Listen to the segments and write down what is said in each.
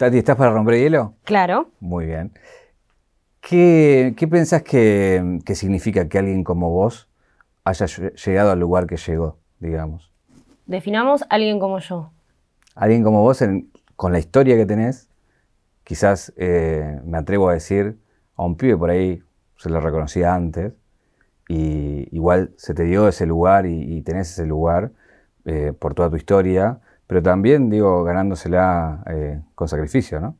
Tati, ¿estás para romper hielo? Claro. Muy bien. ¿Qué, qué pensás que, que significa que alguien como vos haya lle- llegado al lugar que llegó, digamos? Definamos alguien como yo. Alguien como vos, en- con la historia que tenés, quizás eh, me atrevo a decir, a un pibe por ahí se lo reconocía antes, y igual se te dio ese lugar y, y tenés ese lugar eh, por toda tu historia, pero también, digo, ganándosela eh, con sacrificio, ¿no?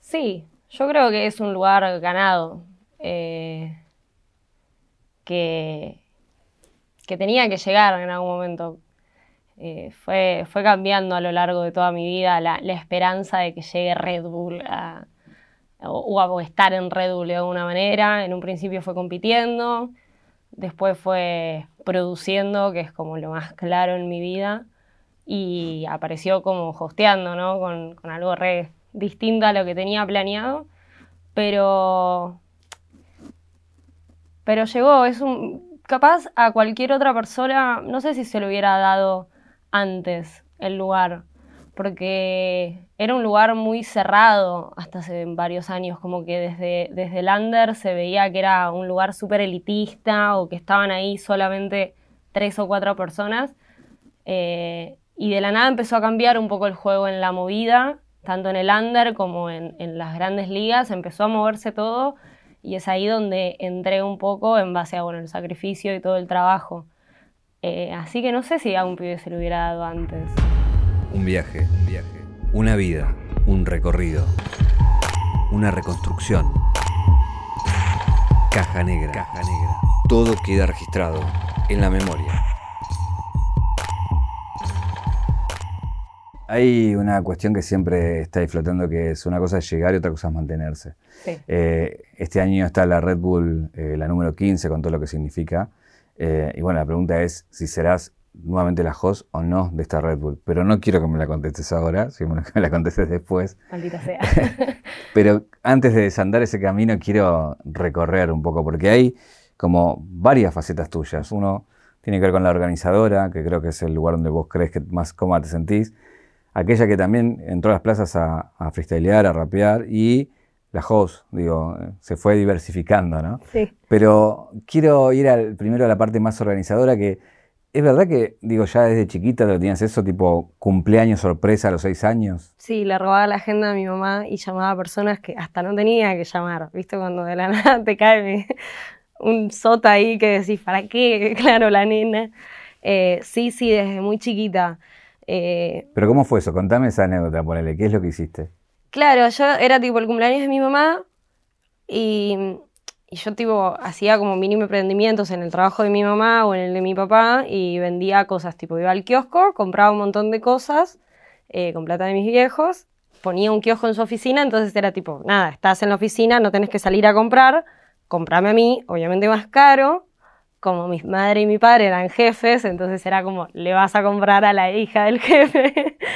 Sí, yo creo que es un lugar ganado. eh, que, tenía que llegar en algún momento. Eh, fue, fue cambiando a lo largo de toda mi vida la, esperanza de que llegue Red Bull o, o a estar en Red Bull de alguna manera. En un principio fue compitiendo, después fue produciendo, que es como lo más claro en mi vida, y apareció como hosteando, ¿no? Con, algo re distinto a lo que tenía planeado, pero pero llegó, es un capaz a cualquier otra persona, no sé si se lo hubiera dado antes el lugar, porque era un lugar muy cerrado hasta hace varios años, como que desde, desde el under se veía que era un lugar súper elitista o que estaban ahí solamente tres o cuatro personas. Eh, y de la nada empezó a cambiar un poco el juego en la movida, tanto en el under como en, las grandes ligas, empezó a moverse todo y es ahí donde entré un poco en base a bueno, el sacrificio y todo el trabajo. Eh, así que no sé si a un pibe se lo hubiera dado antes. Un viaje, un viaje, una vida, un recorrido, una reconstrucción. Caja negra, caja negra. Todo queda registrado en la memoria. Hay una cuestión que siempre está ahí flotando, que es una cosa es llegar y otra cosa es mantenerse. Sí. Eh, este año está la Red Bull, eh, la número 15, con todo lo que significa. Eh, y bueno, la pregunta es si serás nuevamente la host o no de esta Red Bull. Pero no quiero que me la contestes ahora, sino que me la contestes después. Maldita sea. Pero antes de desandar ese camino, quiero recorrer un poco, porque hay como varias facetas tuyas. Uno tiene que ver con la organizadora, que creo que es el lugar donde vos crees que más cómoda te sentís. Aquella que también entró a las plazas a, a freestylear, a rapear, y la host, digo, se fue diversificando, ¿no? Sí. Pero quiero ir al- primero a la parte más organizadora, que es verdad que, digo, ya desde chiquita lo tenías eso, tipo cumpleaños sorpresa a los seis años. Sí, le robaba la agenda a mi mamá y llamaba a personas que hasta no tenía que llamar. ¿Viste? Cuando de la nada te cae un sota ahí que decís, ¿para qué? Claro, la nena. Eh, sí, sí, desde muy chiquita. Eh, Pero ¿cómo fue eso? Contame esa anécdota, ponele, ¿qué es lo que hiciste? Claro, yo era tipo el cumpleaños de mi mamá y, y yo tipo hacía como mínimo emprendimientos en el trabajo de mi mamá o en el de mi papá y vendía cosas, tipo iba al kiosco, compraba un montón de cosas eh, con plata de mis viejos, ponía un kiosco en su oficina, entonces era tipo, nada, estás en la oficina, no tenés que salir a comprar, comprame a mí, obviamente más caro, como mi madre y mi padre eran jefes, entonces era como, le vas a comprar a la hija del jefe.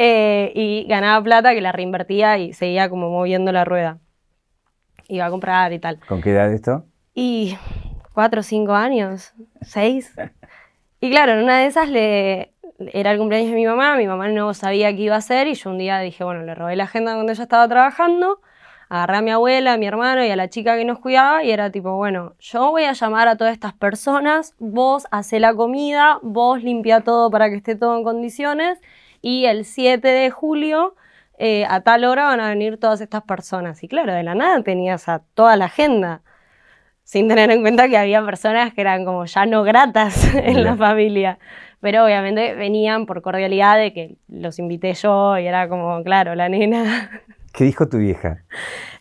Eh, y ganaba plata que la reinvertía y seguía como moviendo la rueda. Iba a comprar y tal. ¿Con qué edad esto? Y cuatro o cinco años, seis. Y claro, en una de esas le, era el cumpleaños de mi mamá, mi mamá no sabía qué iba a hacer y yo un día dije, bueno, le robé la agenda donde ella estaba trabajando, agarré a mi abuela, a mi hermano y a la chica que nos cuidaba y era tipo, bueno, yo voy a llamar a todas estas personas, vos hacé la comida, vos limpia todo para que esté todo en condiciones y el 7 de julio eh, a tal hora van a venir todas estas personas. Y claro, de la nada tenías a toda la agenda sin tener en cuenta que había personas que eran como ya no gratas en la familia. Pero obviamente venían por cordialidad de que los invité yo y era como, claro, la nena. ¿Qué dijo tu vieja?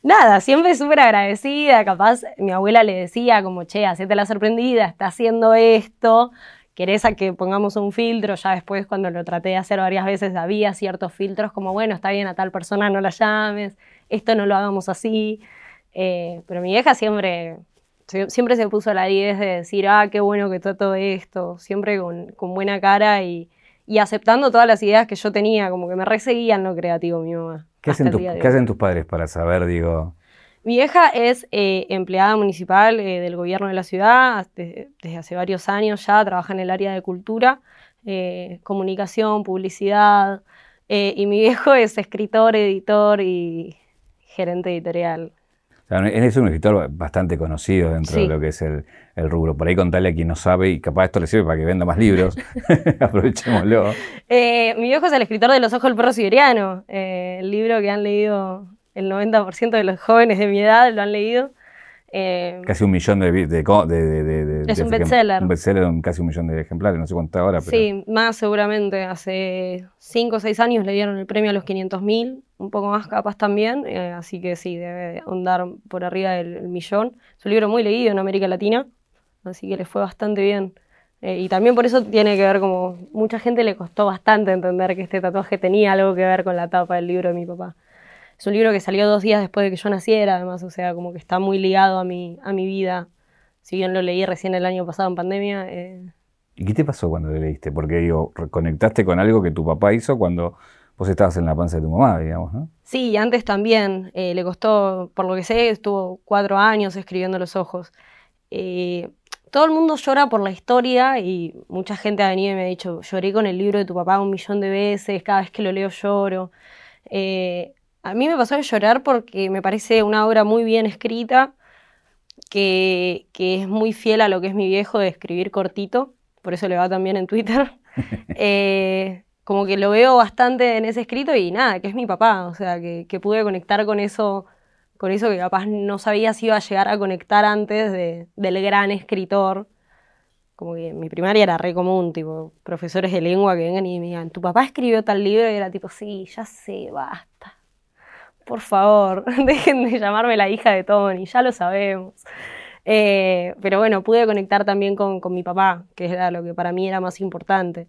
Nada, siempre súper agradecida. Capaz mi abuela le decía como, che, hacete la sorprendida, está haciendo esto. ¿Querés a que pongamos un filtro? Ya después cuando lo traté de hacer varias veces había ciertos filtros como, bueno, está bien, a tal persona no la llames, esto no lo hagamos así. Eh, pero mi vieja siempre, sie- siempre se puso a la 10 de decir, ah, qué bueno que todo esto, siempre con buena cara y, y aceptando todas las ideas que yo tenía, como que me reseguían lo creativo mi mamá. ¿Qué hacen, tu- qué tus padres para saber, digo, Mi vieja es eh, empleada municipal eh, del gobierno de la ciudad desde, desde hace varios años ya, trabaja en el área de cultura, eh, comunicación, publicidad, y mi viejo es escritor, editor y gerente editorial. O sea, es un escritor bastante conocido dentro Sí. de lo que es el, el rubro. Por ahí contarle a quien no sabe y capaz esto le sirve para que venda más libros. Aprovechémoslo. Eh, mi viejo es el escritor de Los ojos del perro siberiano, eh, el libro que han leído el 90% de los jóvenes de mi edad, lo han leído. Eh, Casi un millón de... de, de- de- Es un bestseller. Un bestseller de casi un millón de ejemplares, no sé cuánto ahora, pero... Sí, más seguramente. Hace 5 o 6 años le dieron el premio a los 500.000, un poco más capaz también, eh, así que sí, debe andar por arriba del el millón. Es un libro muy leído en América Latina, así que le fue bastante bien. Eh, y también por eso tiene que ver como mucha gente le costó bastante entender que este tatuaje tenía algo que ver con la tapa del libro de mi papá. Es un libro que salió dos días después de que yo naciera, además, o sea, como que está muy ligado a mi, a mi vida. Si bien lo leí recién el año pasado en pandemia, eh, ¿Y qué te pasó cuando lo leíste? Porque digo, conectaste con algo que tu papá hizo cuando vos estabas en la panza de tu mamá, digamos, ¿no? Sí, antes también. eh, le costó, por lo que sé, estuvo cuatro años escribiendo Los Ojos. Eh, todo el mundo llora por la historia y mucha gente ha venido y me ha dicho, lloré con el libro de tu papá un millón de veces, cada vez que lo leo lloro. Eh, a mí me pasó de llorar porque me parece una obra muy bien escrita, que, que es muy fiel a lo que es mi viejo de escribir cortito, por eso le va también en Twitter. Eh, como que lo veo bastante en ese escrito y nada, que es mi papá, o sea, que, que pude conectar con eso, con eso que capaz no sabía si iba a llegar a conectar antes de- del gran escritor. Como que mi primaria era re común, tipo, profesores de lengua que vengan y me digan, tu papá escribió tal libro y era tipo, sí, ya sé, basta. Por favor, dejen de llamarme la hija de Tony, ya lo sabemos. Eh, pero bueno, pude conectar también con, con mi papá, que era lo que para mí era más importante,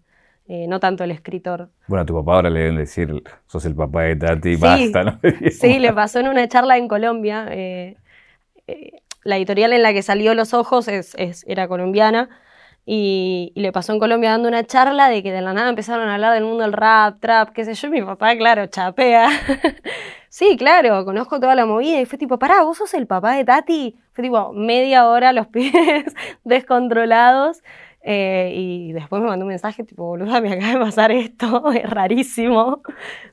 eh, no tanto el escritor. Bueno, a tu papá ahora le deben decir, sos el papá de Tati, Sí. basta, ¿no? Sí, le pasó en una charla en Colombia. eh, eh, la editorial en la que salió Los Ojos es, es- era colombiana. Y, y le pasó en Colombia dando una charla de que de la nada empezaron a hablar del mundo del rap, trap, qué sé yo. Y mi papá, claro, chapea. sí, claro, conozco toda la movida. Y fue tipo, pará, vos sos el papá de Tati. Fue tipo media hora los pibes descontrolados. Eh, y después me mandó un mensaje tipo, boluda, me acaba de pasar esto, es rarísimo.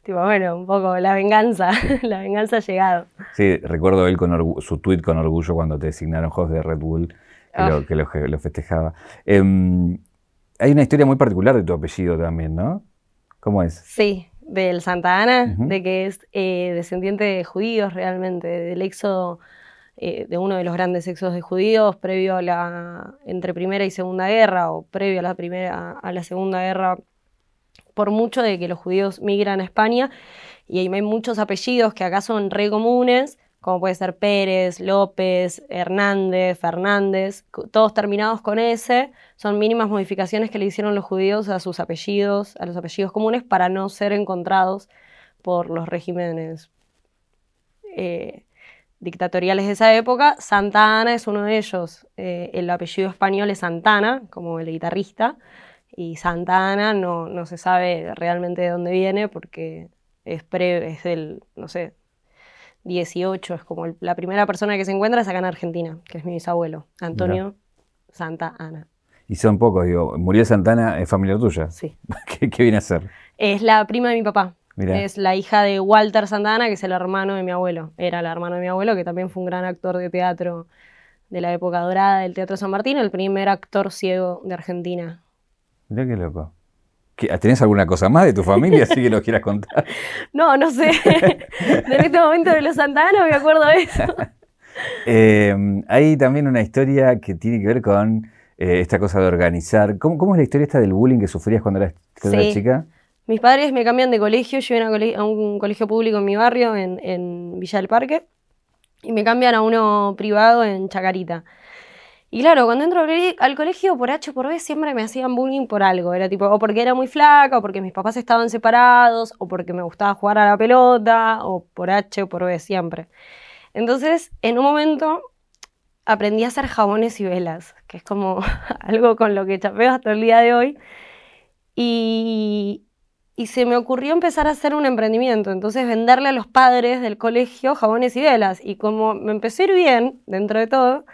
Tipo, bueno, un poco la venganza, la venganza ha llegado. Sí, recuerdo él con su tweet con orgullo cuando te designaron host de Red Bull, que, Ah. lo, que lo, lo festejaba. Em, hay una historia muy particular de tu apellido también, ¿no? ¿Cómo es? Sí, del Santa Ana, de que es eh, descendiente de judíos realmente, del éxodo, eh, de uno de los grandes éxodos de judíos previo a la, entre Primera y Segunda Guerra, o previo a la Primera, a la Segunda Guerra, por mucho de que los judíos migran a España, y hay muchos apellidos que acá son re comunes, como puede ser Pérez, López, Hernández, Fernández, todos terminados con S, son mínimas modificaciones que le hicieron los judíos a sus apellidos, a los apellidos comunes, para no ser encontrados por los regímenes eh, dictatoriales de esa época. Santa Ana es uno de ellos. Eh, el apellido español es Santana, como el guitarrista, y Santa Ana no, no se sabe realmente de dónde viene porque es, pre, es del, no sé, 18, es como el- la primera persona que se encuentra es acá en Argentina, que es mi bisabuelo, Antonio Santa Ana. Y son pocos, digo, Muriel Santana es familiar tuya. Sí. ¿Qué, qué viene a ser? Es la prima de mi papá. Mirá. Es la hija de Walter Santana, que es el hermano de mi abuelo. Era el hermano de mi abuelo, que también fue un gran actor de teatro de la época dorada del Teatro San Martín, el primer actor ciego de Argentina. Mirá qué loco. ¿Qué- ¿Tenés alguna cosa más de tu familia así que nos quieras contar? No, no sé. en este momento de los Santana me acuerdo de eso. Eh, hay también una historia que tiene que ver con eh, esta cosa de organizar. ¿Cómo, cómo es la historia esta del bullying que sufrías cuando eras, cuando eras Sí. chica? Mis padres me cambian de colegio, yo iba a, un colegio público en mi barrio, en, en Villa del Parque, y me cambian a uno privado en Chacarita. Y claro, cuando entro al colegio, por H o por B, siempre me hacían bullying por algo. Era tipo, o porque era muy flaca, o porque mis papás estaban separados, o porque me gustaba jugar a la pelota, o por H o por B, siempre. Entonces, en un momento, aprendí a hacer jabones y velas, que es como algo con lo que chapeo hasta el día de hoy. Y, y se me ocurrió empezar a hacer un emprendimiento, entonces venderle a los padres del colegio jabones y velas. Y como me empezó a ir bien, dentro de todo,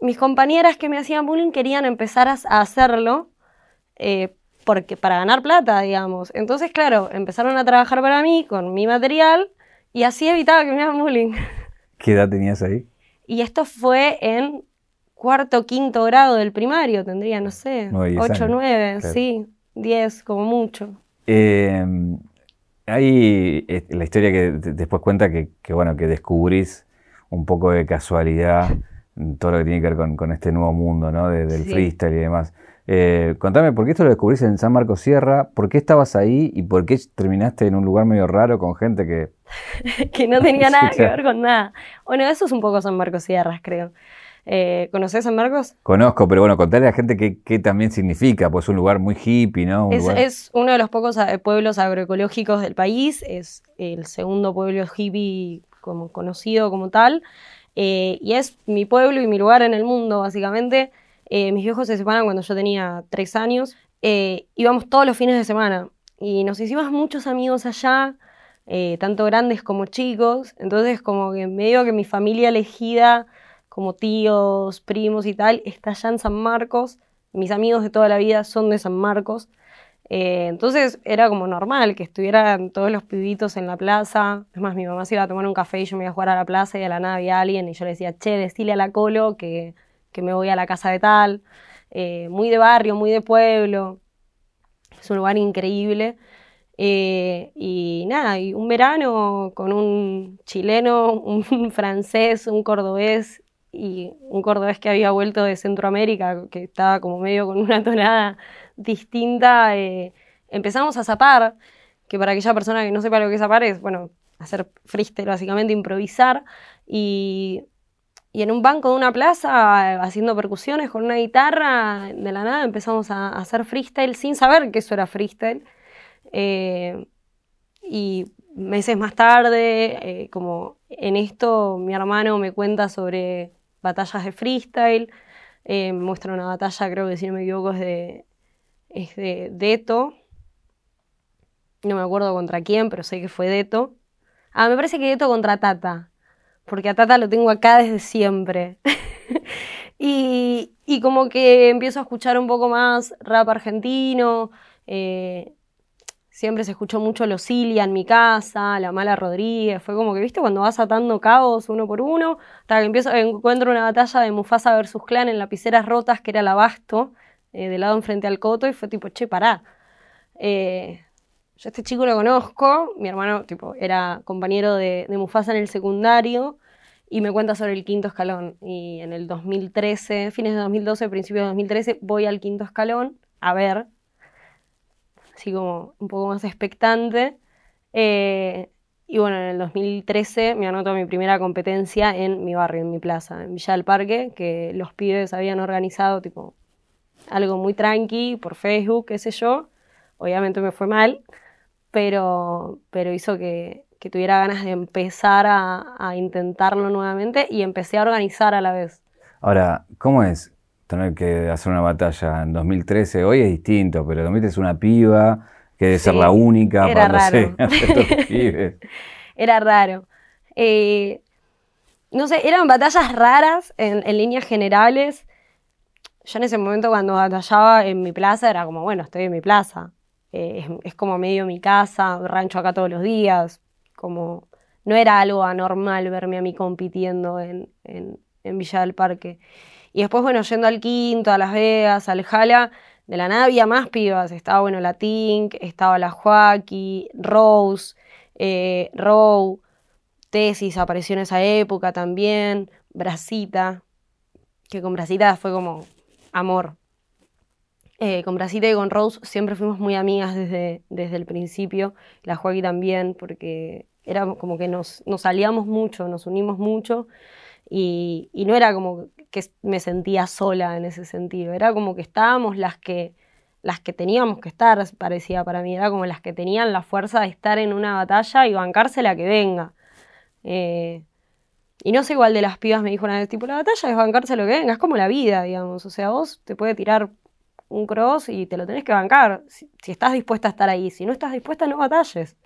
mis compañeras que me hacían bullying querían empezar a, hacerlo, eh, porque, para ganar plata, digamos. Entonces, claro, empezaron a trabajar para mí con mi material y así evitaba que me hagan bullying. ¿Qué edad tenías ahí? Y esto fue en cuarto, quinto grado del primario, tendría, no sé, Nueve, diez 8, años, 9, claro. sí, 10 como mucho. Eh, hay la historia que de- después cuenta que, que, bueno, que descubrís un poco de casualidad todo lo que tiene que ver con, con este nuevo mundo, ¿no? De- del Sí. freestyle y demás. Eh, contame, ¿por qué esto lo descubrís en San Marcos Sierra? ¿Por qué estabas ahí y por qué terminaste en un lugar medio raro con gente que... que no tenía nada que ver con nada. Bueno, eso es un poco San Marcos Sierras, creo. Eh, ¿Conoces San Marcos? Conozco, pero bueno, contarle a la gente qué, qué también significa, pues es un lugar muy hippie, ¿no? Un Es, lugar- es uno de los pocos eh, pueblos agroecológicos del país, es el segundo pueblo hippie como conocido como tal, eh, y es mi pueblo y mi lugar en el mundo, básicamente. Eh, mis viejos se separan cuando yo tenía tres años, íbamos todos los fines de semana y nos hicimos muchos amigos allá, tanto grandes como chicos, entonces como que medio que mi familia elegida, como tíos, primos y tal, está allá en San Marcos, mis amigos de toda la vida son de San Marcos, eh, entonces era como normal que estuvieran todos los pibitos en la plaza. Es más, mi mamá se iba a tomar un café y yo me iba a jugar a la plaza y de la nada había alguien y yo le decía, che, decile a la colo que, que me voy a la casa de tal. Eh, muy de barrio, muy de pueblo. Es un lugar increíble. Eh, y nada, y un verano con un chileno, un francés, un cordobés y un cordobés que había vuelto de Centroamérica, que estaba como medio con una tonada distinta, eh, empezamos a zapar, que para aquella persona que no sepa lo que es zapar es, bueno, hacer freestyle, básicamente improvisar, y, y en un banco de una plaza, haciendo percusiones con una guitarra, de la nada empezamos a, a hacer freestyle sin saber que eso era freestyle. Eh, y meses más tarde, eh, como en esto, mi hermano me cuenta sobre batallas de freestyle, eh, muestra una batalla, creo que si no me equivoco, es de, es de Deto. No me acuerdo contra quién, pero sé que fue Deto. Ah, me parece que Deto contra Tata, porque a Tata lo tengo acá desde siempre. y, y como que empiezo a escuchar un poco más rap argentino. eh, siempre se escuchó mucho Los Cilia en mi casa, La Mala Rodríguez. Fue como que, ¿viste? Cuando vas atando cabos uno por uno, hasta que empiezo, encuentro una batalla de Mufasa versus Clan en Lapiceras Rotas, que era el abasto, eh, de lado enfrente al coto, y fue tipo, che, pará. Eh, yo a este chico lo conozco, mi hermano tipo, era compañero de, de Mufasa en el secundario, y me cuenta sobre el quinto escalón. Y en el 2013, fines de 2012, principios de 2013, voy al quinto escalón a ver, así como un poco más expectante. Eh, y bueno, en el 2013 me anoto mi primera competencia en mi barrio, en mi plaza, en Villa del Parque, que los pibes habían organizado tipo algo muy tranqui por Facebook, qué sé yo. Obviamente me fue mal, pero, pero hizo que, que tuviera ganas de empezar a, a intentarlo nuevamente y empecé a organizar a la vez. Ahora, ¿cómo es tener que hacer una batalla en 2013? Hoy es distinto, pero en 2013 es una piba que debe ser la única era para, no sé, raro. estos pibes. Era raro. Eh, no sé, eran batallas raras en, en líneas generales. Yo en ese momento cuando batallaba en mi plaza era como, bueno, estoy en mi plaza. Eh, es, es como medio mi casa, rancho acá todos los días. Como no era algo anormal verme a mí compitiendo en, en- en Villa del Parque. Y después, bueno, yendo al Quinto, a Las Vegas, al Jala, de la nada había más pibas. Estaba, bueno, la Tink, estaba la Joaquí, Rose, eh, Row, Tesis apareció en esa época también, Brasita, que con Brasita fue como amor. Eh, con Brasita y con Rose siempre fuimos muy amigas desde, desde el principio, la Joaquí también, porque era como que nos, nos salíamos mucho, nos unimos mucho y, no era como que me sentía sola en ese sentido, era como que estábamos las que, las que teníamos que estar, parecía para mí, era como las que tenían la fuerza de estar en una batalla y bancarse la que venga. Eh, y no sé igual de las pibas, me dijo una vez, tipo, la batalla es bancarse lo que venga, es como la vida, digamos. O sea, vos te puede tirar un cross y te lo tenés que bancar. Si, estás dispuesta a estar ahí, si no estás dispuesta, no batalles.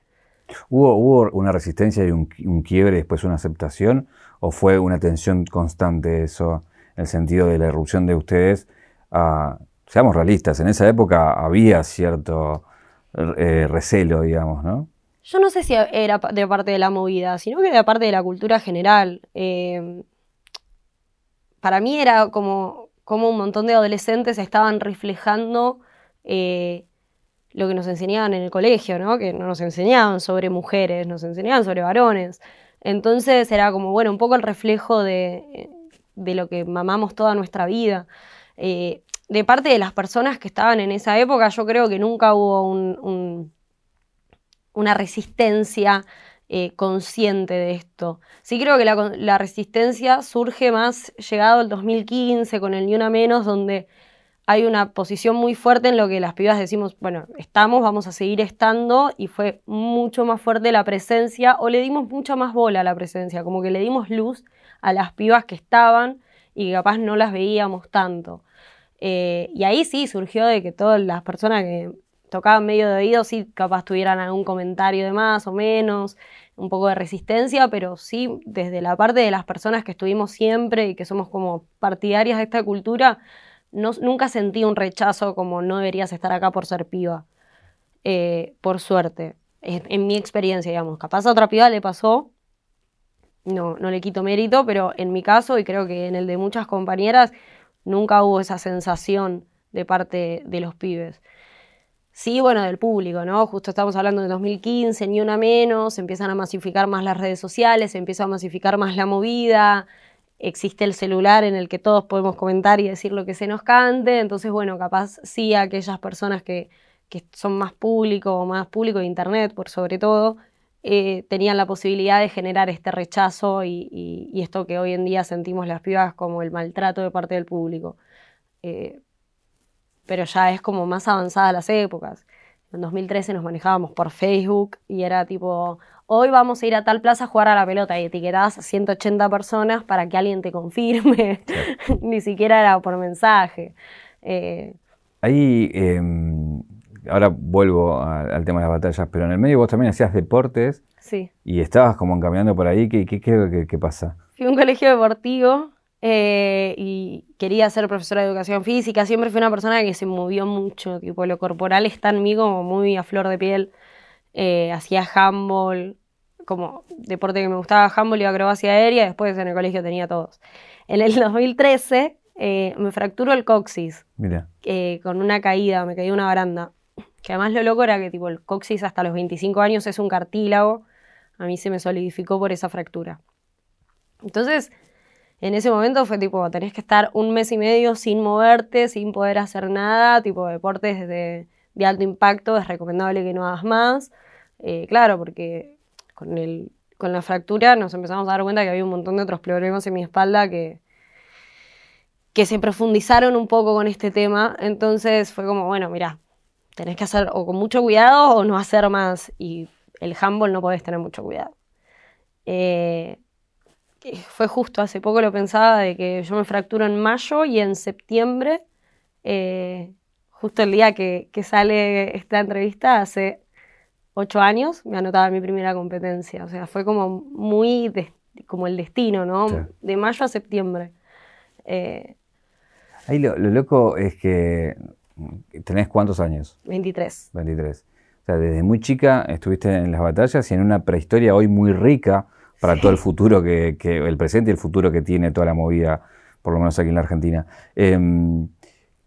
¿Hubo, hubo una resistencia y un, un quiebre después una aceptación? ¿O fue una tensión constante eso, en el sentido de la irrupción de ustedes a seamos realistas, en esa época había cierto eh, recelo, digamos, ¿no? Yo no sé si era de parte de la movida, sino que de parte de la cultura general. Eh, para mí era como, como un montón de adolescentes estaban reflejando eh, lo que nos enseñaban en el colegio, ¿no? Que no nos enseñaban sobre mujeres, nos enseñaban sobre varones. Entonces era como, bueno, un poco el reflejo de, lo que mamamos toda nuestra vida. Eh, de parte de las personas que estaban en esa época, yo creo que nunca hubo una resistencia eh, consciente de esto. Sí creo que la, resistencia surge más llegado el 2015 con el Ni Una Menos, donde hay una posición muy fuerte en lo que las pibas decimos, bueno, estamos, vamos a seguir estando, y fue mucho más fuerte la presencia, o le dimos mucha más bola a la presencia, como que le dimos luz a las pibas que estaban y que capaz no las veíamos tanto. Eh, y ahí sí surgió de que todas las personas que tocaban medio de oído sí capaz tuvieran algún comentario de más o menos, un poco de resistencia, pero sí desde la parte de las personas que estuvimos siempre y que somos como partidarias de esta cultura, nunca sentí un rechazo como no deberías estar acá por ser piba, eh, por suerte, en, mi experiencia, digamos. Capaz a otra piba le pasó, no, no le quito mérito, pero en mi caso y creo que en el de muchas compañeras, nunca hubo esa sensación de parte de los pibes. Sí, bueno, del público, ¿no? Justo estamos hablando de 2015, ni una menos, empiezan a masificar más las redes sociales, se empieza a masificar más la movida, existe el celular en el que todos podemos comentar y decir lo que se nos cante, entonces, bueno, capaz sí aquellas personas que, son más público o más público de Internet, por sobre todo, eh, tenían la posibilidad de generar este rechazo y, esto que hoy en día sentimos las pibas como el maltrato de parte del público. Eh, pero ya es como más avanzada las épocas. En 2013 nos manejábamos por Facebook y era tipo, hoy vamos a ir a tal plaza a jugar a la pelota y etiquetabas a 180 personas para que alguien te confirme. Ni siquiera era por mensaje. Eh, Ahí, em, ahora vuelvo al tema de las batallas, pero en el medio vos también hacías deportes. Sí. Y estabas como encaminando por ahí. ¿Qué, qué, qué, qué pasa? Fui a un colegio deportivo eh, y quería ser profesora de educación física. Siempre fui una persona que se movió mucho, tipo, lo corporal está en mí como muy a flor de piel. Eh, hacía handball, como deporte que me gustaba, handball y acrobacia aérea, después en el colegio tenía todos. En el 2013 eh, me fracturó el coxis Mira. con una caída, me caí de una baranda. Que además lo loco era que tipo, el coxis hasta los 25 años es un cartílago. A mí se me solidificó por esa fractura. Entonces, en ese momento fue tipo, tenés que estar un mes y medio sin moverte, sin poder hacer nada, tipo deportes de, alto impacto, es recomendable que no hagas más. Eh, claro, porque con, el, con la fractura nos empezamos a dar cuenta que había un montón de otros problemas en mi espalda que, que se profundizaron un poco con este tema. Entonces fue como, bueno, mira, tenés que hacer o con mucho cuidado o no hacer más. Y el handball no podés tener mucho cuidado. Eh, fue justo, hace poco lo pensaba, de que yo me fracturo en mayo y en septiembre, eh, justo el día que, sale esta entrevista, hace ocho años, me anotaba mi primera competencia. O sea, fue como muy como el destino, ¿no? De mayo a septiembre. Eh, Ahí lo, loco es que tenés cuántos años? 23. 23. O sea, desde muy chica estuviste en las batallas y en una prehistoria hoy muy rica para todo el futuro, que, el presente y el futuro que tiene toda la movida, por lo menos aquí en la Argentina. Em,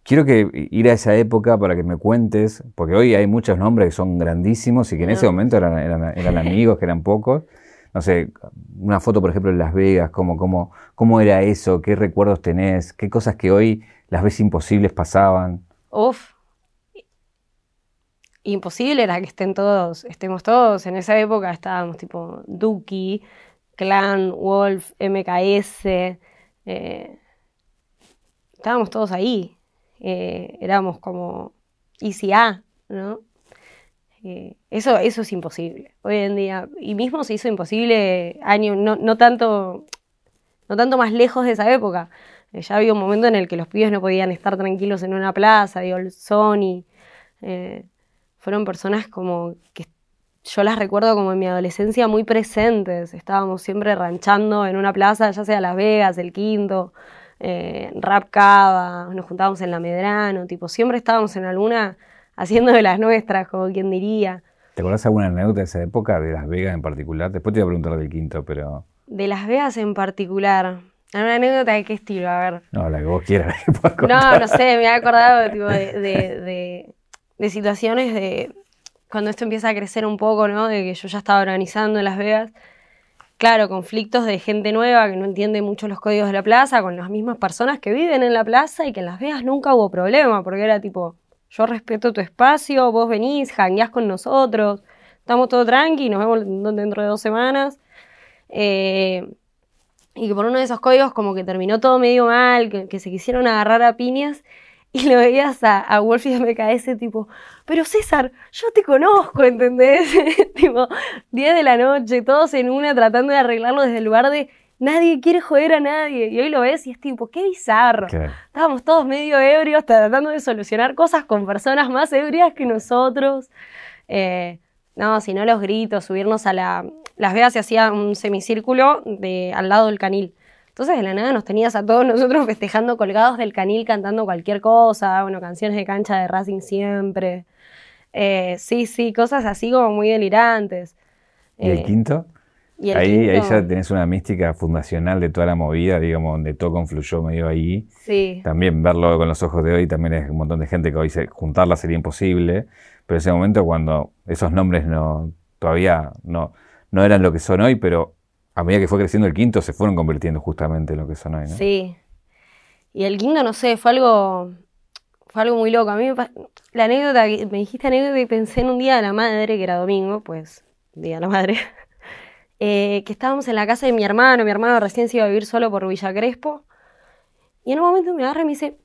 quiero que ir a esa época para que me cuentes, porque hoy hay muchos nombres que son grandísimos y que en ese momento eran, eran, amigos, que eran pocos. No sé, una foto, por ejemplo, en Las Vegas, cómo, cómo, cómo era eso, qué recuerdos tenés, qué cosas que hoy las ves imposibles pasaban. Uf, imposible era que estén todos, estemos todos. En esa época estábamos tipo Duki, Clan, Wolf, MKS. Eh, estábamos todos ahí. Eh, éramos como ICA, ¿no? Eh, eso, eso es imposible hoy en día. Y mismo se hizo imposible años, no, no, tanto, no tanto más lejos de esa época. ya había un momento en el que los pibes no podían estar tranquilos en una plaza, digo, el Sony fueron personas como que yo las recuerdo como en mi adolescencia muy presentes. Estábamos siempre ranchando en una plaza, ya sea Las Vegas, el Quinto. eh, Rap Cava, nos juntábamos en la Medrano, tipo, siempre estábamos en alguna haciendo de las nuestras, como quien diría. ¿Te acordás alguna anécdota de esa época, de Las Vegas en particular? Después te iba a preguntar del quinto, pero... De Las Vegas en particular. ¿Una anécdota de qué estilo? A ver. No, la que vos quieras que No, no sé, me he acordado tipo, de, de- de- de situaciones de cuando esto empieza a crecer un poco, ¿no? De que yo ya estaba organizando en Las Vegas. Claro, conflictos de gente nueva que no entiende mucho los códigos de la plaza, con las mismas personas que viven en la plaza y que en Las Vegas nunca hubo problema, porque era tipo, yo respeto tu espacio, vos venís, jangueás con nosotros, estamos todo tranqui, nos vemos dentro de dos semanas. Eh, y que por uno de esos códigos como que terminó todo medio mal, que, que se quisieron agarrar a piñas y lo veías a, a Wolf y a MKS tipo, pero César, yo te conozco, ¿entendés? tipo, 10 de la noche, todos en una tratando de arreglarlo desde el lugar de nadie quiere joder a nadie. Y hoy lo ves y es tipo, qué bizarro. Estábamos todos medio ebrios tratando de solucionar cosas con personas más ebrias que nosotros. Eh, no, si no los gritos, subirnos a la... Las Vegas se hacía un semicírculo de, al lado del canil. Entonces de la nada nos tenías a todos nosotros festejando colgados del canil, cantando cualquier cosa, bueno, canciones de cancha de Racing siempre. Eh, sí, sí, cosas así como muy delirantes. ¿Y el Eh, quinto? y el ahí, ahí ya tenés una mística fundacional de toda la movida, digamos, donde todo confluyó medio ahí. Sí, También verlo con los ojos de hoy, también es un montón de gente que hoy se, juntarla sería imposible, pero ese momento cuando esos nombres no todavía no, no eran lo que son hoy, pero a medida que fue creciendo el quinto se fueron convirtiendo justamente en lo que son hoy, ¿no? Sí. Y el quinto, no sé, fue algo, fue algo muy loco. A mí me la anécdota, me dijiste anécdota y pensé en un día de la madre, que era domingo, pues, día de la madre, eh, que estábamos en la casa de mi hermano, mi hermano recién se iba a vivir solo por Villa Crespo, y en un momento me agarra y me dice,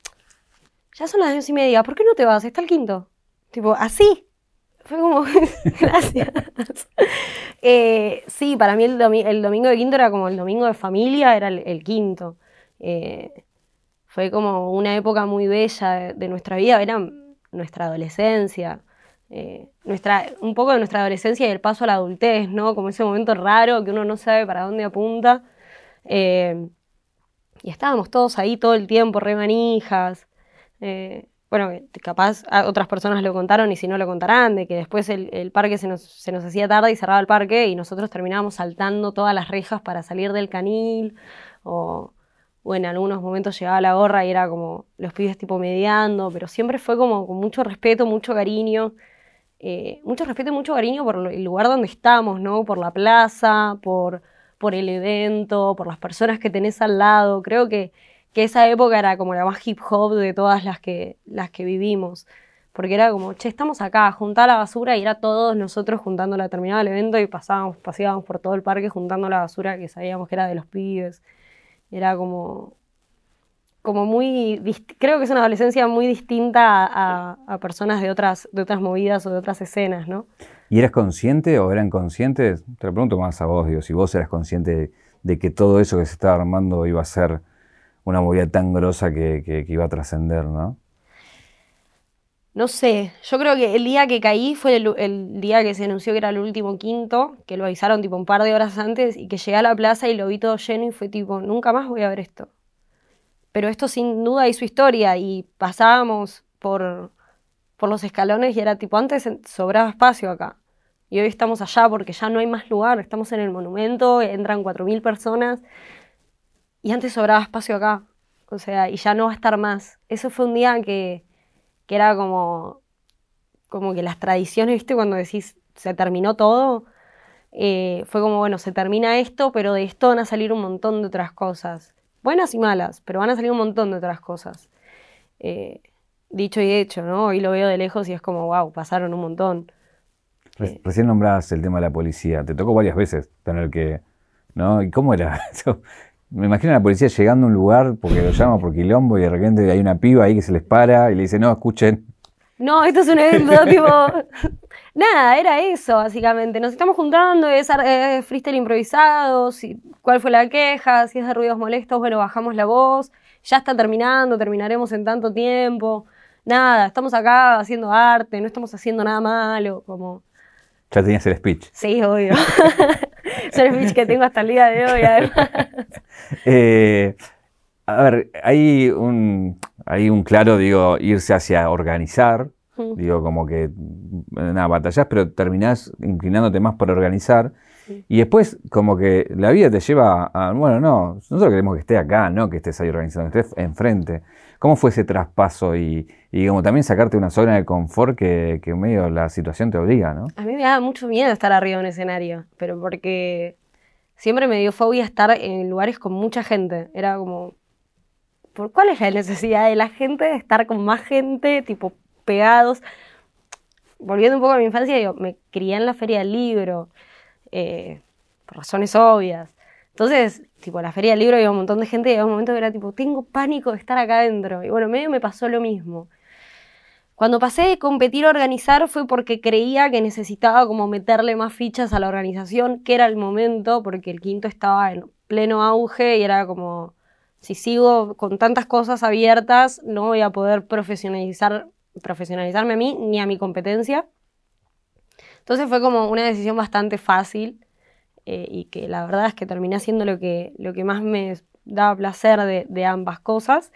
ya son las dos y media, ¿por qué no te vas? Está el quinto. Tipo, así. Fue como, gracias. Eh, sí, para mí el, domi- el domingo de quinto era como el domingo de familia, era el, quinto. Eh, fue como una época muy bella de, de nuestra vida, era nuestra adolescencia, eh, nuestra, un poco de nuestra adolescencia y el paso a la adultez, ¿no? Como ese momento raro que uno no sabe para dónde apunta. Eh, y estábamos todos ahí todo el tiempo, re manijas. Eh, bueno, que capaz otras personas lo contaron y si no lo contarán, de que después el, el parque se nos, se nos hacía tarde y cerraba el parque y nosotros terminábamos saltando todas las rejas para salir del canil o, o en algunos momentos llegaba la gorra y era como los pibes tipo mediando, pero siempre fue como con mucho respeto, mucho cariño. eh, mucho respeto y mucho cariño por el lugar donde estamos, ¿no? Por la plaza, por, por el evento, por las personas que tenés al lado. Creo que, que esa época era como la más hip hop de todas las que, las que vivimos. Porque era como, che, estamos acá, juntá la basura y era todos nosotros juntándola, terminaba el evento y pasábamos, paseábamos por todo el parque juntando la basura que sabíamos que era de los pibes. Era como, como muy, creo que es una adolescencia muy distinta a personas de otras, de otras movidas o de otras escenas, ¿no? ¿Y eras consciente o eran conscientes? Te lo pregunto más a vos, digo, si vos eras consciente de, de que todo eso que se estaba armando iba a ser una movida tan grosa que, que- iba a trascender, ¿no? No sé, yo creo que el día que caí fue el, el día que se anunció que era el último quinto, que lo avisaron tipo un par de horas antes y que llegué a la plaza y lo vi todo lleno y fue tipo, nunca más voy a ver esto. Pero esto sin duda hizo historia y pasábamos por, por los escalones y era tipo, antes sobraba espacio acá. Y hoy estamos allá porque ya no hay más lugar, estamos en el monumento, entran 4.000 personas y antes sobraba espacio acá. O sea, y ya no va a estar más. Eso fue un día que, que era como, como que las tradiciones, ¿viste? Cuando decís se terminó todo, eh, fue como, bueno, se termina esto, pero de esto van a salir un montón de otras cosas. Buenas y malas, pero van a salir un montón de otras cosas. Eh, dicho y hecho, ¿no? Hoy lo veo de lejos y es como, wow, pasaron un montón. Re- Sí. Recién nombrabas el tema de la policía. Te tocó varias veces tener que. ¿No? ¿Y cómo era eso? Me imagino a la policía llegando a un lugar porque lo llama por quilombo y de repente hay una piba ahí que se les para y le dice, no, escuchen. No, esto es un evento, tipo. Nada, era eso, básicamente. Nos estamos juntando, es eh, freestyle improvisado, si, cuál fue la queja, si es de ruidos molestos, bueno, bajamos la voz, ya está terminando, terminaremos en tanto tiempo. Nada, estamos acá haciendo arte, no estamos haciendo nada malo, como. Ya tenías el speech. Sí, obvio. es el speech que tengo hasta el día de hoy, además. Eh, A ver, hay un, hay un claro, digo, irse hacia organizar, Digo, como que, nada, batallás, pero terminás inclinándote más por organizar. Sí. Y después, como que la vida te lleva a, bueno, no, nosotros queremos que esté acá, no que estés ahí organizando, que estés enfrente. ¿Cómo fue ese traspaso y, y como también sacarte una zona de confort que, que medio la situación te obliga, ¿no? A mí me daba mucho miedo estar arriba de un escenario, pero porque siempre me dio fobia estar en lugares con mucha gente. Era como, ¿por cuál es la necesidad de la gente de estar con más gente, tipo pegados? Volviendo un poco a mi infancia, digo, me crié en la feria del libro, eh, por razones obvias. Entonces, tipo, a la feria del libro había un montón de gente y había un momento que era tipo, tengo pánico de estar acá adentro. Y bueno, medio me pasó lo mismo. Cuando pasé de competir a organizar fue porque creía que necesitaba como meterle más fichas a la organización, que era el momento, porque el quinto estaba en pleno auge y era como, si sigo con tantas cosas abiertas, no voy a poder profesionalizar, profesionalizarme a mí ni a mi competencia. Entonces fue como una decisión bastante fácil eh, y que la verdad es que terminé haciendo lo que, lo que más me daba placer de, ambas cosas.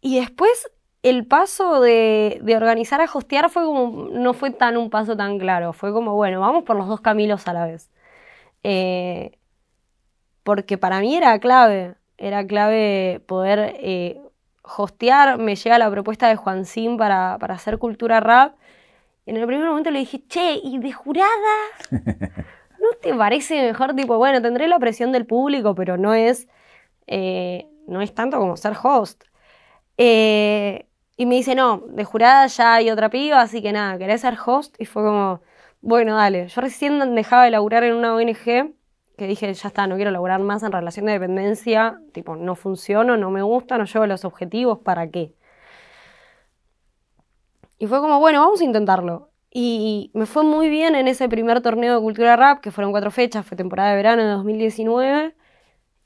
Y después el paso de, de, organizar a hostear fue como, no fue tan un paso tan claro, fue como, bueno, vamos por los dos caminos a la vez. Eh, porque para mí era clave, era clave poder eh, hostear, me llega la propuesta de Juan para, para hacer cultura rap. En el primer momento le dije, che, ¿y de jurada? ¿No te parece mejor? Tipo, bueno, tendré la presión del público, pero no es, eh, no es tanto como ser host. Eh, y me dice, no, de jurada ya hay otra piba, así que nada, ¿querés ser host? Y fue como, bueno, dale. Yo recién dejaba de laburar en una ONG que dije, ya está, no quiero laburar más en relación de dependencia, tipo, no funciono, no me gusta, no llevo los objetivos, ¿para qué? Y fue como, bueno, vamos a intentarlo. Y me fue muy bien en ese primer torneo de cultura rap, que fueron cuatro fechas, fue temporada de verano de 2019.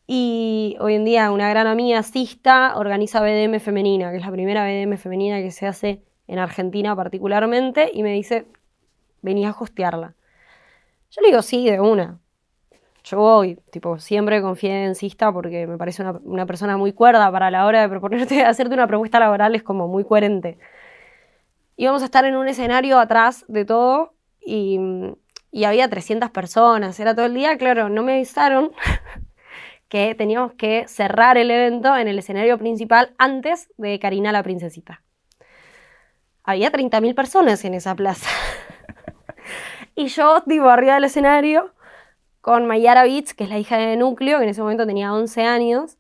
Y hoy en día una gran amiga, Sista, organiza BDM femenina, que es la primera BDM femenina que se hace en Argentina particularmente, y me dice, venía a hostearla. Yo le digo, sí, de una. Yo voy, tipo, siempre confié en Sista porque me parece una, una persona muy cuerda para la hora de proponerte, hacerte una propuesta laboral, es como muy coherente. Íbamos a estar en un escenario atrás de todo y, y había 300 personas, era todo el día, claro, no me avisaron que teníamos que cerrar el evento en el escenario principal antes de Karina la Princesita. Había 30.000 personas en esa plaza. y yo, tipo, arriba del escenario, con Mayara Beats, que es la hija de Núcleo, que en ese momento tenía 11 años,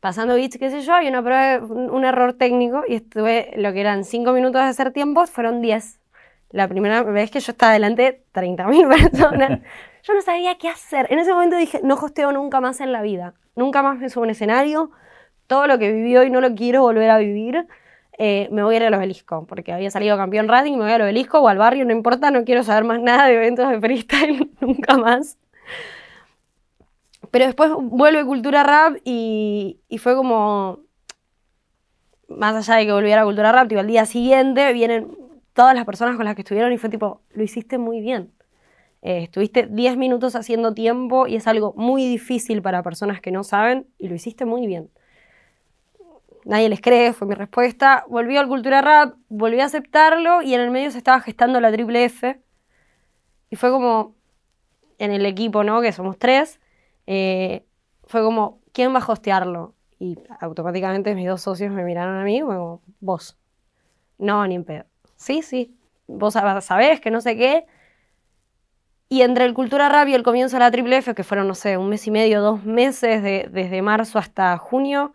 pasando beats, qué sé yo, había una prueba, un, error técnico y estuve, lo que eran 5 minutos de hacer tiempos, fueron 10. La primera vez que yo estaba delante de 30.000 personas. Yo no sabía qué hacer. En ese momento dije, no hosteo nunca más en la vida. Nunca más me subo un escenario. Todo lo que viví hoy no lo quiero volver a vivir. Eh, me voy a ir al obelisco, porque había salido campeón Rading, me voy al obelisco o al barrio, no importa, no quiero saber más nada de eventos de freestyle, nunca más. Pero después vuelve Cultura Rap y, fue como, más allá de que volviera a Cultura Rap, tipo, al día siguiente vienen todas las personas con las que estuvieron y fue tipo, lo hiciste muy bien. Eh, estuviste 10 minutos haciendo tiempo y es algo muy difícil para personas que no saben y lo hiciste muy bien. Nadie les cree, fue mi respuesta. Volví al Cultura Rap, volví a aceptarlo y en el medio se estaba gestando la triple F. Y fue como, en el equipo, ¿no? Que somos tres, eh, fue como, ¿quién va a hostearlo? Y automáticamente mis dos socios me miraron a mí como, vos. No, ni en pedo. Sí, sí, vos sabés que no sé qué. Y entre el Cultura Rap y el comienzo de la Triple F, que fueron, no sé, un mes y medio, dos meses, de, desde marzo hasta junio,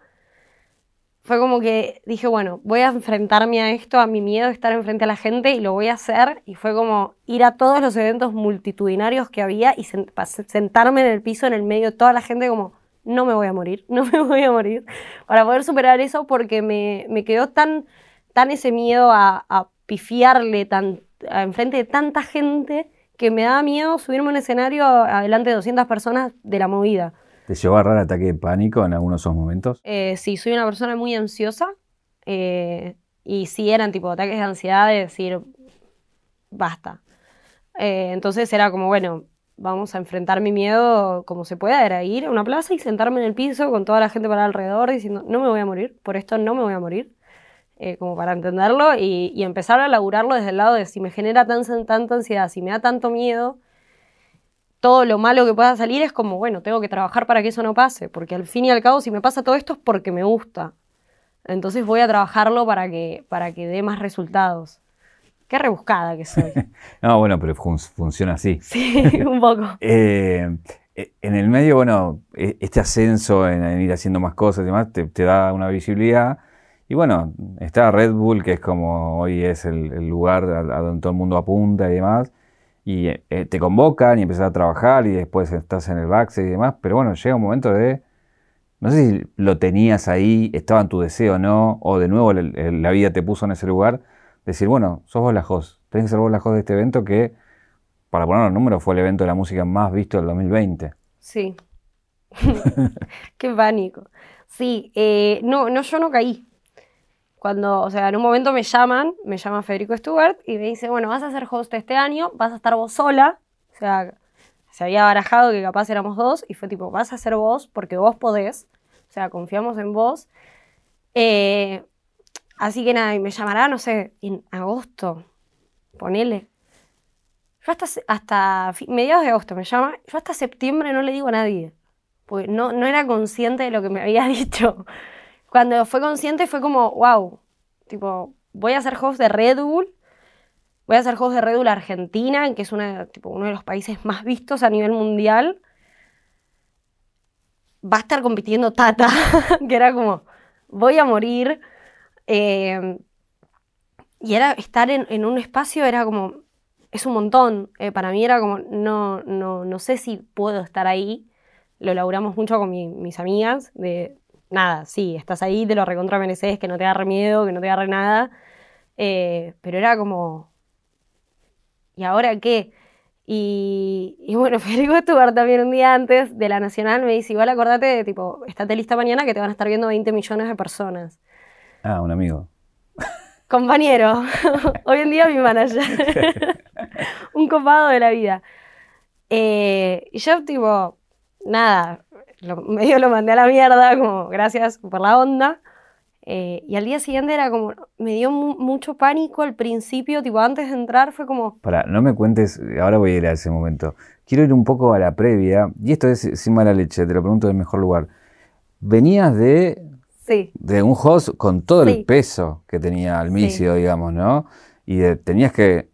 fue como que dije, bueno, voy a enfrentarme a esto, a mi miedo de estar enfrente a la gente y lo voy a hacer. Y fue como ir a todos los eventos multitudinarios que había y sentarme en el piso en el medio de toda la gente como, no me voy a morir, no me voy a morir. Para poder superar eso porque me, me quedó tan, tan ese miedo a, pifiarle tan, a enfrente de tanta gente que me daba miedo subirme a un escenario adelante de 200 personas de la movida. ¿Te llevó a agarrar ataque de pánico en algunos de esos momentos? Eh, sí, soy una persona muy ansiosa. Eh, y sí eran tipo ataques de ansiedad de decir, basta. Eh, entonces era como, bueno, vamos a enfrentar mi miedo como se pueda, era ir a una plaza y sentarme en el piso con toda la gente para alrededor diciendo, no me voy a morir, por esto no me voy a morir, eh, como para entenderlo y, y, empezar a laburarlo desde el lado de si me genera tan, tanta ansiedad, si me da tanto miedo, todo lo malo que pueda salir es como, bueno, tengo que trabajar para que eso no pase, porque al fin y al cabo si me pasa todo esto es porque me gusta. Entonces voy a trabajarlo para que, para que dé más resultados. Qué rebuscada que soy. no, bueno, pero funciona así. Sí, un poco. Eh, eh, en el medio, bueno, e, este ascenso en, ir haciendo más cosas y demás te, da una visibilidad. Y bueno, está Red Bull, que es como hoy es el, lugar a, donde todo el mundo apunta y demás. Y eh, te convocan y empiezas a trabajar y después estás en el backstage y demás. Pero bueno, llega un momento de no sé si lo tenías ahí, estaba en tu deseo o no, o de nuevo la vida te puso en ese lugar. Decir, bueno, sos vos la host, tenés que ser vos la host de este evento que, para poner los números, fue el evento de la música más visto del 2020. Sí. Qué pánico. Sí, eh, no, no, yo no caí. Cuando, o sea, en un momento me llaman, me llama Federico Stewart y me dice, bueno, vas a ser host este año, vas a estar vos sola. O sea, se había barajado que capaz éramos dos y fue tipo, vas a ser vos porque vos podés, o sea, confiamos en vos. Eh, así que nada, y me llamará, no sé, en agosto, ponele. Yo hasta, hasta mediados de agosto me llama, yo hasta septiembre no le digo a nadie, porque no, no era consciente de lo que me había dicho. Cuando fue consciente fue como, wow, tipo, voy a ser host de Red Bull Voy a hacer juegos de Red Bull Argentina, que es una, tipo, uno de los países más vistos a nivel mundial. Va a estar compitiendo Tata, que era como, voy a morir. Eh, y era estar en, un espacio, era como, es un montón. Eh, para mí era como, no, no, no sé si puedo estar ahí. Lo laburamos mucho con mis amigas, de, nada, sí, estás ahí, te lo recontra mereces, que no te agarre miedo, que no te agarre nada. Eh, pero era como, ¿y ahora qué? Y, y bueno, Federico Stuart también un día antes de la Nacional me dice, igual acordate de tipo, estate lista mañana que te van a estar viendo 20 millones de personas. Ah, un amigo. Compañero, hoy en día mi manager. un copado de la vida. Eh, y yo tipo, nada, medio lo mandé a la mierda, como gracias por la onda. Eh, y al día siguiente era como, me dio mucho pánico al principio, tipo antes de entrar fue como... Para, no me cuentes, ahora voy a ir a ese momento. Quiero ir un poco a la previa, y esto es sin mala leche, te lo pregunto del mejor lugar. Venías de, sí. de un host con todo el peso que tenía Almicio, digamos, ¿no? Y tenías que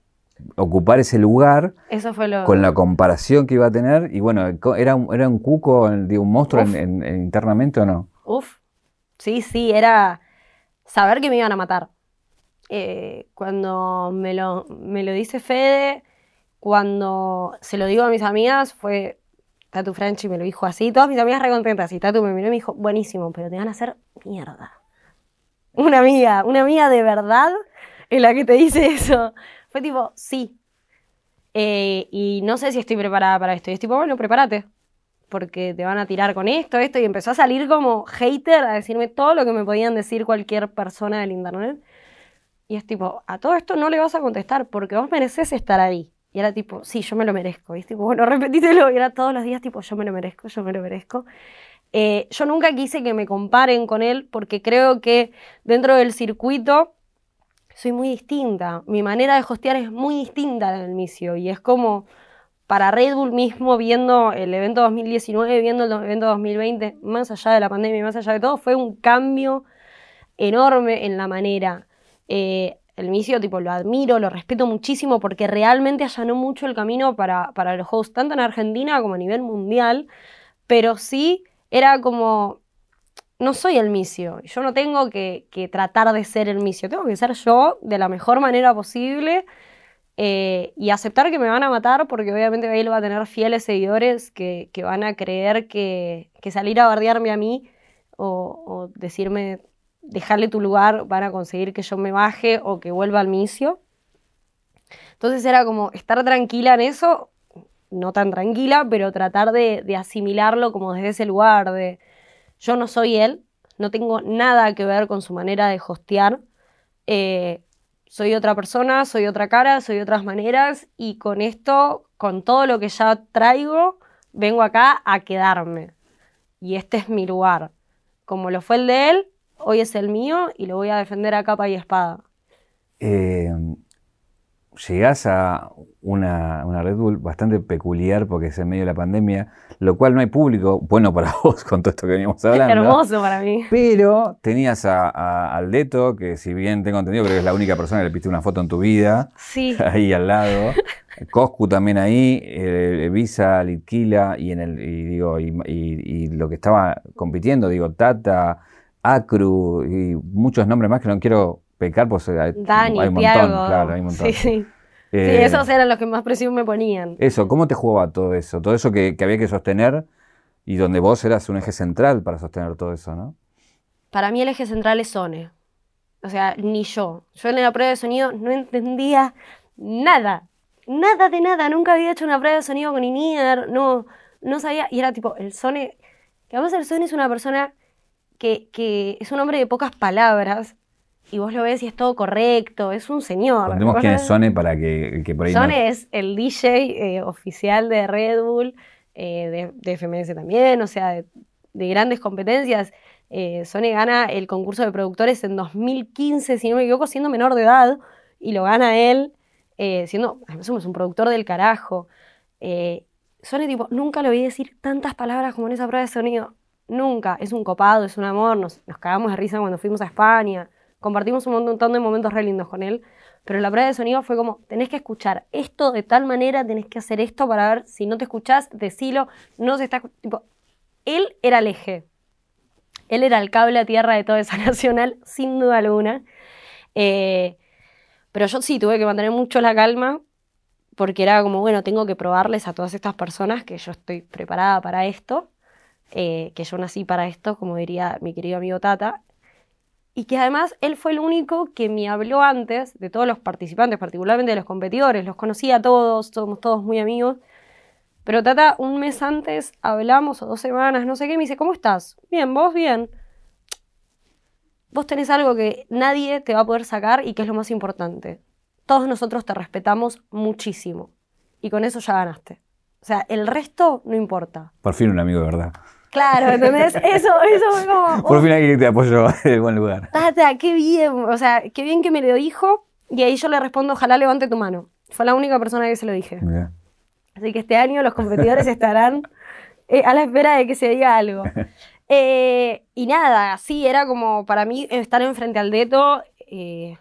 ocupar ese lugar Eso fue lo... con la comparación que iba a tener. Y bueno, ¿era un, era un cuco, un monstruo internamente o no? Uf, Sí, sí, era saber que me iban a matar. Eh, cuando me lo, me lo dice Fede, cuando se lo digo a mis amigas, fue Tatu Frenchy me lo dijo así, todas mis amigas recontentas. Y Tatu me miró y me dijo, buenísimo, pero te van a hacer mierda. Una amiga, una amiga de verdad en la que te dice eso. Fue tipo, sí. Eh, y no sé si estoy preparada para esto. Y es tipo, bueno, prepárate porque te van a tirar con esto, esto, y empezó a salir como hater a decirme todo lo que me podían decir cualquier persona del internet. Y es tipo, a todo esto no le vas a contestar porque vos mereces estar ahí. Y era tipo, sí, yo me lo merezco. Y es tipo, bueno, repetítelo. Y era todos los días tipo, yo me lo merezco, yo me lo merezco. Eh, yo nunca quise que me comparen con él porque creo que dentro del circuito soy muy distinta. Mi manera de hostear es muy distinta del inicio. Y es como para Red Bull mismo, viendo el evento 2019, viendo el evento 2020, más allá de la pandemia más allá de todo, fue un cambio enorme en la manera. Eh, el inicio, tipo, lo admiro, lo respeto muchísimo porque realmente allanó mucho el camino para, para los hosts, tanto en Argentina como a nivel mundial, pero sí era como, no soy el misio, yo no tengo que, que tratar de ser el misio, tengo que ser yo de la mejor manera posible eh, y aceptar que me van a matar porque obviamente Bale va a tener fieles seguidores que, van a creer que, salir a bardearme a mí o, decirme dejarle tu lugar van a conseguir que yo me baje o que vuelva al inicio. Entonces era como estar tranquila en eso, no tan tranquila, pero tratar de, asimilarlo como desde ese lugar de yo no soy él, no tengo nada que ver con su manera de hostear. Eh, soy otra persona, soy otra cara, soy otras maneras y con esto con todo lo que ya traigo, vengo acá a quedarme. Y este es mi lugar. Como lo fue el de él, hoy es el mío y lo voy a defender a capa y espada. Eh, llegás a una, una, Red Bull bastante peculiar porque es en medio de la pandemia, lo cual no hay público, bueno para vos con todo esto que veníamos hablando. Hermoso para mí. Pero tenías a, a Aldeto, que si bien tengo entendido, creo que es la única persona que le piste una foto en tu vida. Sí. Ahí al lado. Coscu también ahí, eh, Visa, Litquila, y en el, y digo, y, y, y lo que estaba compitiendo, digo, Tata, Acru, y muchos nombres más que no quiero pecar, pues hay, Dani, hay un montón, Thiago. claro, hay un montón. Sí, sí. Eh, Sí, esos eran los que más presión me ponían. Eso, ¿cómo te jugaba todo eso? Todo eso que, que había que sostener y donde vos eras un eje central para sostener todo eso, ¿no? Para mí el eje central es Sone. O sea, ni yo. Yo en la prueba de sonido no entendía nada. Nada de nada. Nunca había hecho una prueba de sonido con Inier. No, no sabía. Y era tipo, el Sone. Que además el Sone es una persona que, que es un hombre de pocas palabras. Y vos lo ves y es todo correcto. Es un señor. Contemos quién es Sone para que, el que por ahí no- Sone es el DJ eh, oficial de Red Bull, eh, de, de FMS también, o sea, de, de grandes competencias. Eh, Sone gana el concurso de productores en 2015, si no me equivoco, siendo menor de edad, y lo gana él, eh, siendo, además es un productor del carajo. Sone, tipo, nunca lo vi decir tantas palabras como en esa prueba de sonido. Nunca. Es un copado, es un amor. Nos, nos cagamos de risa cuando fuimos a España. Compartimos un montón de momentos re lindos con él. Pero la prueba de sonido fue como, tenés que escuchar esto de tal manera, tenés que hacer esto para ver si no te escuchás, decilo, no se está... Tipo, él era el eje. Él era el cable a tierra de toda esa nacional, sin duda alguna. Eh, pero yo sí tuve que mantener mucho la calma, porque era como, bueno, tengo que probarles a todas estas personas que yo estoy preparada para esto, eh, que yo nací para esto, como diría mi querido amigo Tata, y que además él fue el único que me habló antes de todos los participantes, particularmente de los competidores, los conocía a todos, somos todos muy amigos, pero Tata, un mes antes hablamos, o dos semanas, no sé qué, me dice, ¿cómo estás? Bien, vos bien. Vos tenés algo que nadie te va a poder sacar y que es lo más importante. Todos nosotros te respetamos muchísimo. Y con eso ya ganaste. O sea, el resto no importa. Por fin un amigo de verdad. Claro, ¿entendés? Eso, eso fue como. Por "Uf, fin alguien que te apoyó en el buen lugar. Tata, qué bien. O sea, qué bien que me lo dijo. Y ahí yo le respondo, ojalá levante tu mano. Fue la única persona que se lo dije. Así que este año los competidores estarán eh, a la espera de que se diga algo. Eh, y nada, sí, era como para mí estar enfrente al Deto. eh,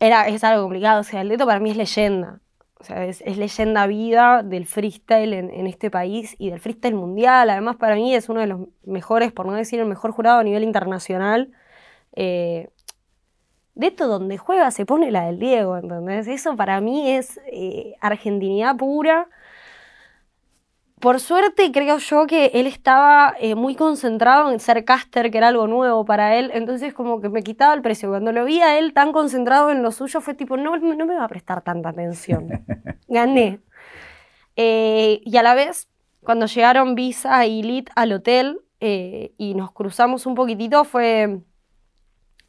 era, es algo complicado. O sea, el Deto para mí es leyenda. O sea, es, leyenda viva del freestyle en, este país y del freestyle mundial. Además, para mí es uno de los mejores, por no decir el mejor jurado a nivel internacional. Eh, Deto donde juega se pone la del Diego, ¿entendés? Eso para mí es eh, argentinidad pura. Por suerte creo yo que él estaba eh, muy concentrado en ser caster, que era algo nuevo para él, entonces como que me quitaba el precio. Cuando lo vi a él tan concentrado en lo suyo fue tipo, no, no me va a prestar tanta atención. Gané. Eh, y a la vez, cuando llegaron Visa y Lit al hotel eh, y nos cruzamos un poquitito, fue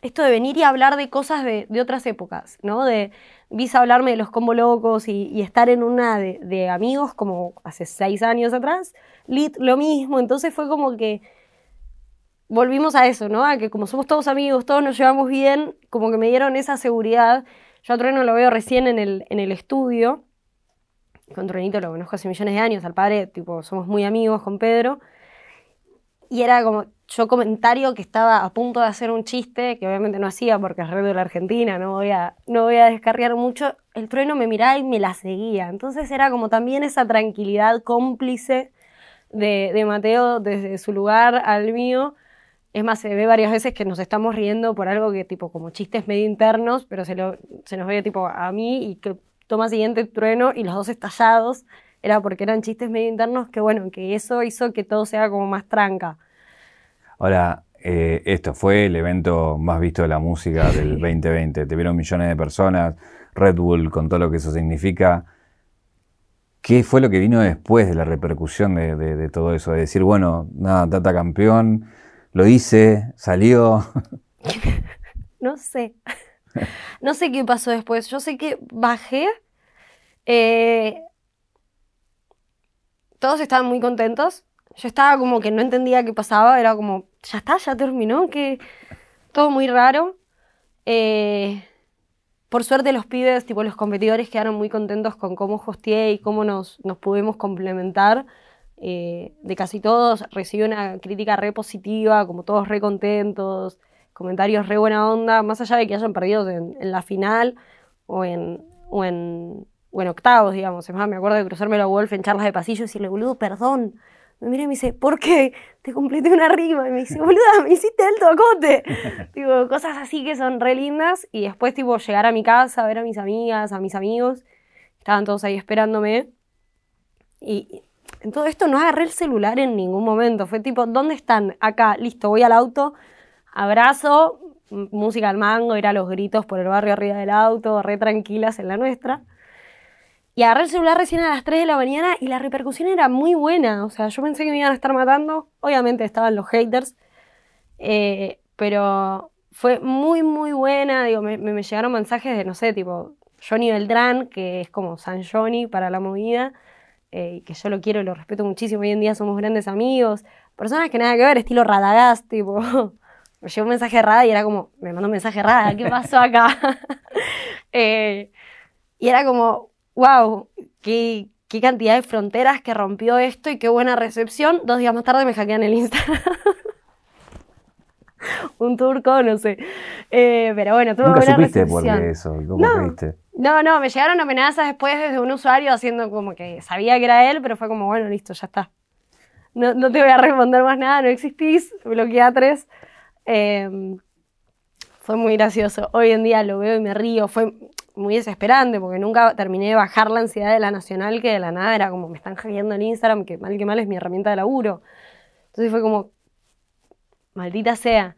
esto de venir y hablar de cosas de, otras épocas, ¿no? De Visa hablarme de los combo locos y, estar en una de, de amigos como hace seis años atrás. Lit lo mismo, entonces fue como que volvimos a eso, ¿no? A que como somos todos amigos, todos nos llevamos bien, como que me dieron esa seguridad. Yo a Trueno lo veo recién en el, en el estudio. Con Truenito lo conozco hace millones de años, al padre, tipo, somos muy amigos con Pedro. Y era como, yo comentario que estaba a punto de hacer un chiste, que obviamente no hacía porque es red de la Argentina, no voy, a, no voy a descarriar mucho, el trueno me miraba y me la seguía. Entonces era como también esa tranquilidad cómplice de, de Mateo desde su lugar al mío. Es más, se ve varias veces que nos estamos riendo por algo que tipo como chistes medio internos, pero se, lo, se nos ve tipo a mí y que toma siguiente trueno y los dos estallados. Era porque eran chistes medio internos que bueno, que eso hizo que todo sea como más tranca. Ahora, eh, esto fue el evento más visto de la música del 2020. Te vieron millones de personas, Red Bull con todo lo que eso significa. ¿Qué fue lo que vino después de la repercusión de, de- de todo eso? De decir, bueno, nada, Tata campeón, lo hice, salió. No sé. No sé qué pasó después. Yo sé que bajé Eh, todos estaban muy contentos. Yo estaba como que no entendía qué pasaba, era como, ya está, ya terminó, que todo muy raro. Eh, por suerte los pibes, tipo los competidores, quedaron muy contentos con cómo hosteé y cómo nos, nos pudimos complementar. Eh, de casi todos recibí una crítica re positiva, como todos re contentos, comentarios re buena onda, más allá de que hayan perdido en, en la final o en, o en, o en octavos, digamos. Es más, me acuerdo de cruzarme la Wolf en charlas de pasillo y decirle, boludo, perdón. Me mira y me dice, ¿por qué? Te completé una rima. Y me dice, boluda, me hiciste el tocote. tipo, cosas así que son re lindas. Y después, tipo, llegar a mi casa, ver a mis amigas, a mis amigos. Estaban todos ahí esperándome. Y en todo esto no agarré el celular en ningún momento. Fue tipo, ¿dónde están? Acá, listo, voy al auto, abrazo, música al mango, ir a los gritos por el barrio arriba del auto, re tranquilas en la nuestra. Y agarré el celular recién a las 3 de la mañana y la repercusión era muy buena. O sea, yo pensé que me iban a estar matando. Obviamente estaban los haters. Eh, pero fue muy, muy buena. Digo, me, llegaron mensajes de, no sé, tipo Johnny Beltrán, que es como San Johnny para la movida. Eh, que yo lo quiero y lo respeto muchísimo. Hoy en día somos grandes amigos. Personas que nada que ver, estilo Radagast, tipo. me llegó un mensaje Rada y era como, me mandó un mensaje Rada, ¿qué pasó acá? eh, y era como, wow, qué, qué cantidad de fronteras que rompió esto y qué buena recepción. Dos días más tarde me hackean el Instagram. un turco, no sé. Eh, pero bueno, tuvo Nunca buena supiste recepción. por qué eso, cómo No. creíste. No, no, me llegaron amenazas después desde un usuario haciendo como que sabía que era él, pero fue como, bueno, listo, ya está. No, no te voy a responder más nada, no existís, bloqueé a tres. Eh, fue muy gracioso. Hoy en día lo veo y me río. Fue muy desesperante porque nunca terminé de bajar la ansiedad de la nacional, que de la nada era como me están hackeando el Instagram, que mal que mal es mi herramienta de laburo. Entonces fue como, maldita sea.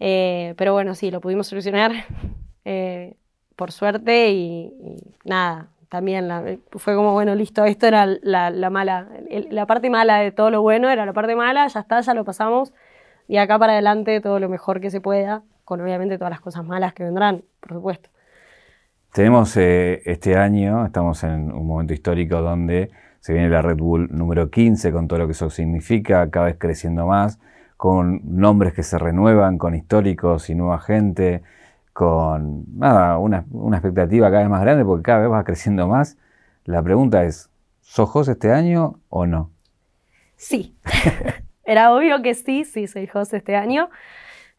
Eh, pero bueno, sí, lo pudimos solucionar. eh, por suerte y, nada, también la- fue como, bueno, listo, esto era la, la mala, la parte mala de todo lo bueno era la parte mala, ya está, ya lo pasamos, y acá para adelante todo lo mejor que se pueda, con obviamente todas las cosas malas que vendrán, por supuesto. Tenemos eh, este año, estamos en un momento histórico donde se viene la Red Bull número 15 con todo lo que eso significa, cada vez creciendo más, con nombres que se renuevan, con históricos y nueva gente, con nada, una, una expectativa cada vez más grande porque cada vez va creciendo más. La pregunta es, ¿sos este año o no? Sí, era obvio que sí, sí, soy host este año.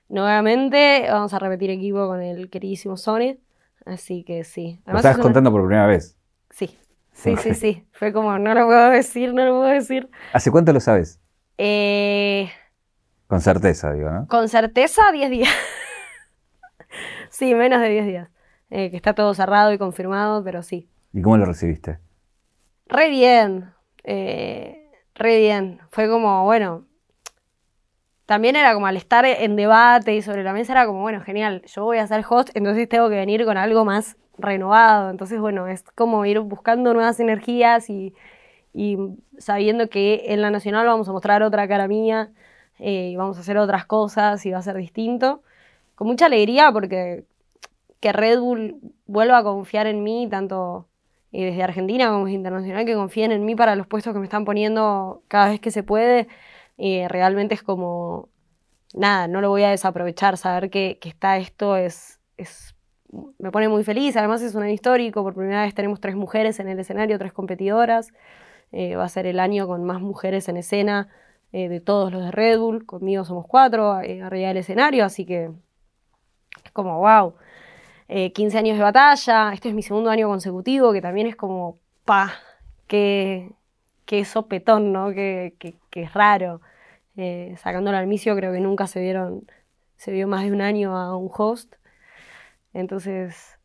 Nuevamente vamos a repetir equipo con el queridísimo Sony, así que sí. Lo Además estás es una- contando por primera vez. Sí, sí, sí, sí. Fue como, no lo puedo decir, no lo puedo decir. ¿Hace cuánto lo sabes? Eh, Con certeza, digo, ¿no? con certeza, 10 días. sí, menos de 10 días. Eh, que está todo cerrado y confirmado, pero sí. ¿Y cómo lo recibiste? Re bien. eh, re bien. Fue como, bueno. También era como al estar en debate y sobre la mesa era como, bueno, genial, yo voy a ser host, entonces tengo que venir con algo más renovado. Entonces, bueno, es como ir buscando nuevas energías y, sabiendo que en la nacional vamos a mostrar otra cara mía eh, y vamos a hacer otras cosas y va a ser distinto. Con mucha alegría porque que Red Bull vuelva a confiar en mí, tanto eh, desde Argentina como desde internacional, que confíen en mí para los puestos que me están poniendo cada vez que se puede, eh, realmente es como, nada, no lo voy a desaprovechar, saber que, que está esto es, es, me pone muy feliz, además es un año histórico, por primera vez tenemos tres mujeres en el escenario, tres competidoras, eh, va a ser el año con más mujeres en escena eh, de todos los de Red Bull, conmigo somos cuatro eh, arriba del escenario, así que es como, wow. Eh, 15 años de batalla, este es mi segundo año consecutivo, que también es como, pa, qué, qué sopetón, ¿no? Qué, qué- qué raro. Eh, sacándolo al misio, creo que nunca se vieron, se vio más de un año a un host. Entonces,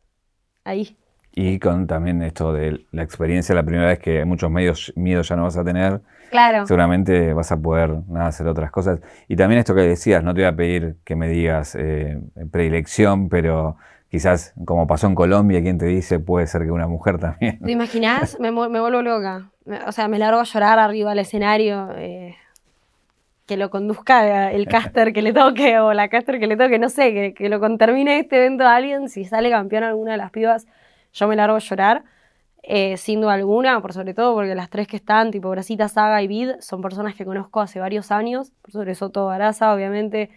ahí. Y con también esto de la experiencia, la primera vez que muchos medios miedo ya no vas a tener, Claro. seguramente vas a poder nada, hacer otras cosas. Y también esto que decías, no te voy a pedir que me digas eh, predilección, pero quizás como pasó en Colombia, quien te dice puede ser que una mujer también. ¿Te imaginas? Me, me vuelvo loca. O sea, me largo a llorar arriba del escenario. eh, que lo conduzca el caster que le toque o la caster que le toque, no sé, que, que lo termine este evento a alguien. Si sale campeón alguna de las pibas, yo me largo a llorar. eh, sin duda alguna, por sobre todo porque las tres que están, tipo Brasita, Saga y Vid, son personas que conozco hace varios años, por sobre todo Baraza, obviamente.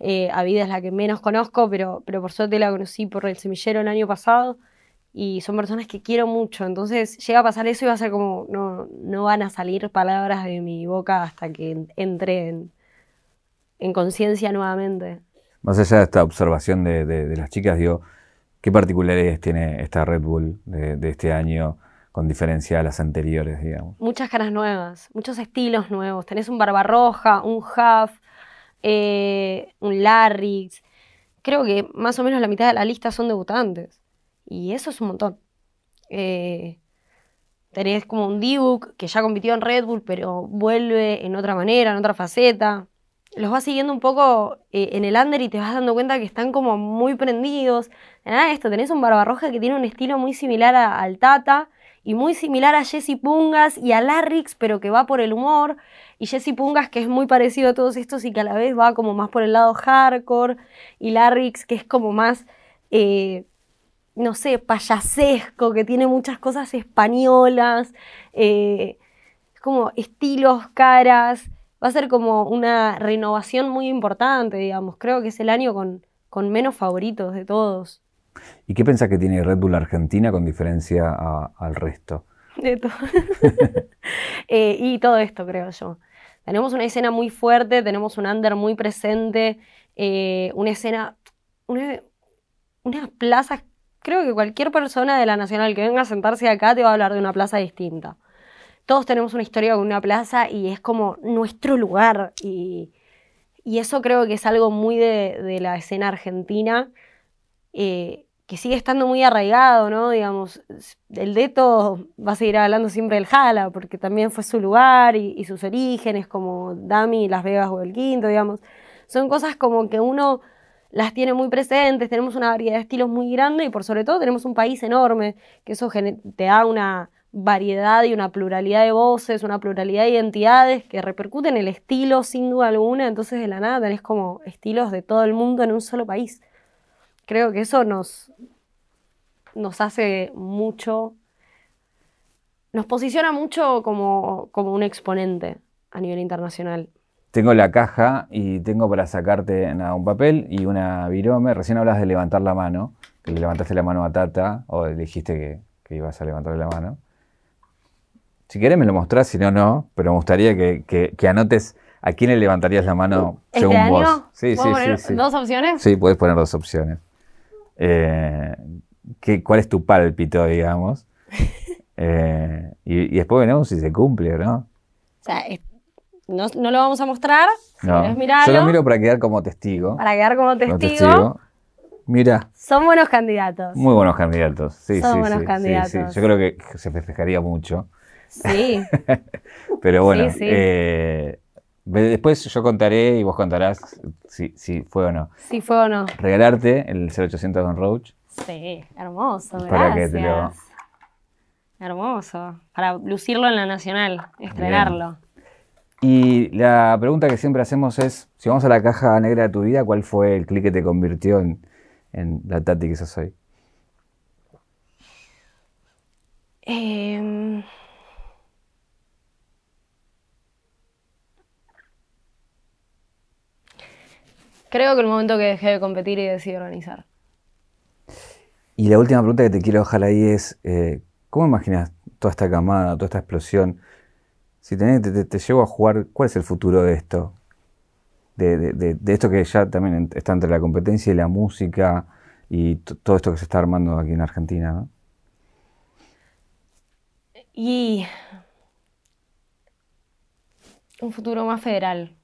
Eh, a Vid es la que menos conozco, pero, pero por suerte la conocí por el semillero el año pasado y son personas que quiero mucho. Entonces llega a pasar eso y va a ser como, no, no van a salir palabras de mi boca hasta que entre en, en conciencia nuevamente. Más allá de esta observación de, de, las chicas, digo, ¿qué particularidades tiene esta Red Bull de, de, este año con diferencia a las anteriores, digamos? Muchas caras nuevas, muchos estilos nuevos. Tenés un Barbarroja, un Huff, eh, un Larrix. Creo que más o menos la mitad de la lista son debutantes. Y eso es un montón. Eh, tenés como un D-Book que ya compitió en Red Bull, pero vuelve en otra manera, en otra faceta. Los vas siguiendo un poco eh, en el under y te vas dando cuenta que están como muy prendidos. Nada esto, tenés un Barbarroja que tiene un estilo muy similar al Tata y muy similar a Jesse Pungas y a Larrix, pero que va por el humor. Y Jesse Pungas, que es muy parecido a todos estos y que a la vez va como más por el lado hardcore. Y Larrix, que es como más eh, no sé, payasesco, que tiene muchas cosas españolas, eh, como estilos, caras. Va a ser como una renovación muy importante, digamos. Creo que es el año con, con menos favoritos de todos. ¿Y qué pensás que tiene Red Bull Argentina con diferencia al resto? De todo. Eh, y todo esto, creo yo. Tenemos una escena muy fuerte, tenemos un under muy presente, eh, una escena, una, unas plazas creo que cualquier persona de la Nacional que venga a sentarse acá te va a hablar de una plaza distinta. Todos tenemos una historia con una plaza y es como nuestro lugar. Y, eso creo que es algo muy de, la escena argentina, eh, que sigue estando muy arraigado, ¿no? Digamos, el Deto va a seguir hablando siempre del Jala, porque también fue su lugar y, sus orígenes, como Dami, Las Vegas o el Quinto, digamos. Son cosas como que uno las tiene muy presentes, tenemos una variedad de estilos muy grande y por sobre todo tenemos un país enorme, que eso te da una variedad y una pluralidad de voces, una pluralidad de identidades que repercuten en el estilo sin duda alguna, entonces de la nada tenés como estilos de todo el mundo en un solo país. Creo que eso nos, nos hace mucho, nos posiciona mucho como, como un exponente a nivel internacional tengo la caja y tengo para sacarte un papel y una virome. Recién hablas de levantar la mano, que le levantaste la mano a Tata, o le dijiste que, ibas a levantarle la mano. Si querés me lo mostrás, si no, no, pero me gustaría que, anotes a quién le levantarías la mano ¿Este según vos. Sí, sí, sí, ¿Dos opciones? Sí, puedes poner dos opciones. Eh, ¿Cuál es tu pálpito, digamos? Eh, y, después veremos si se cumple no. O sea, no, no, lo vamos a mostrar. No. Yo lo miro para quedar como testigo. Para quedar como testigo. Mira. Son buenos candidatos. Muy buenos candidatos. Sí, Son sí, buenos sí, candidatos. Yo creo que se festejaría mucho. Sí. Pero bueno, eh, después yo contaré y vos contarás si, si, fue o no. Si fue o no. Regalarte el 0800 Don Roach. Sí, hermoso, Para que te lo... Hermoso. Para lucirlo en la Nacional, estrenarlo. Y la pregunta que siempre hacemos es, si vamos a la caja negra de tu vida, ¿cuál fue el clic que te convirtió en, la Tati que sos hoy? Em, creo que el momento que dejé de competir y decidí organizar. Y la última pregunta que te quiero dejar ahí es, eh, ¿cómo imaginas toda esta camada, toda esta explosión? Si te, te, llevo a jugar, ¿cuál es el futuro de esto? De, esto que ya también está entre la competencia y la música y todo esto que se está armando aquí en Argentina, ¿no? Y un futuro más federal,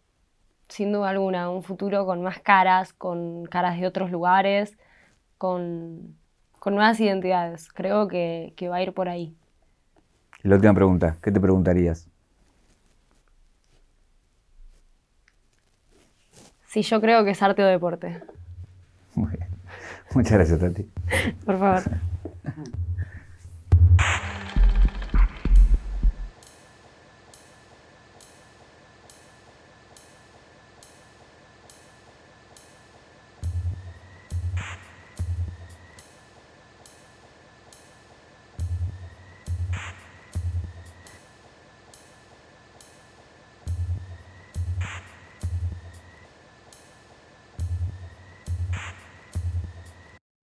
sin duda alguna, un futuro con más caras, con caras de otros lugares, con, nuevas identidades. Creo que, que va a ir por ahí. Y la última pregunta, ¿qué te preguntarías? Sí, yo creo que es arte o deporte. Muy bien. Muchas gracias, Tati. Por favor.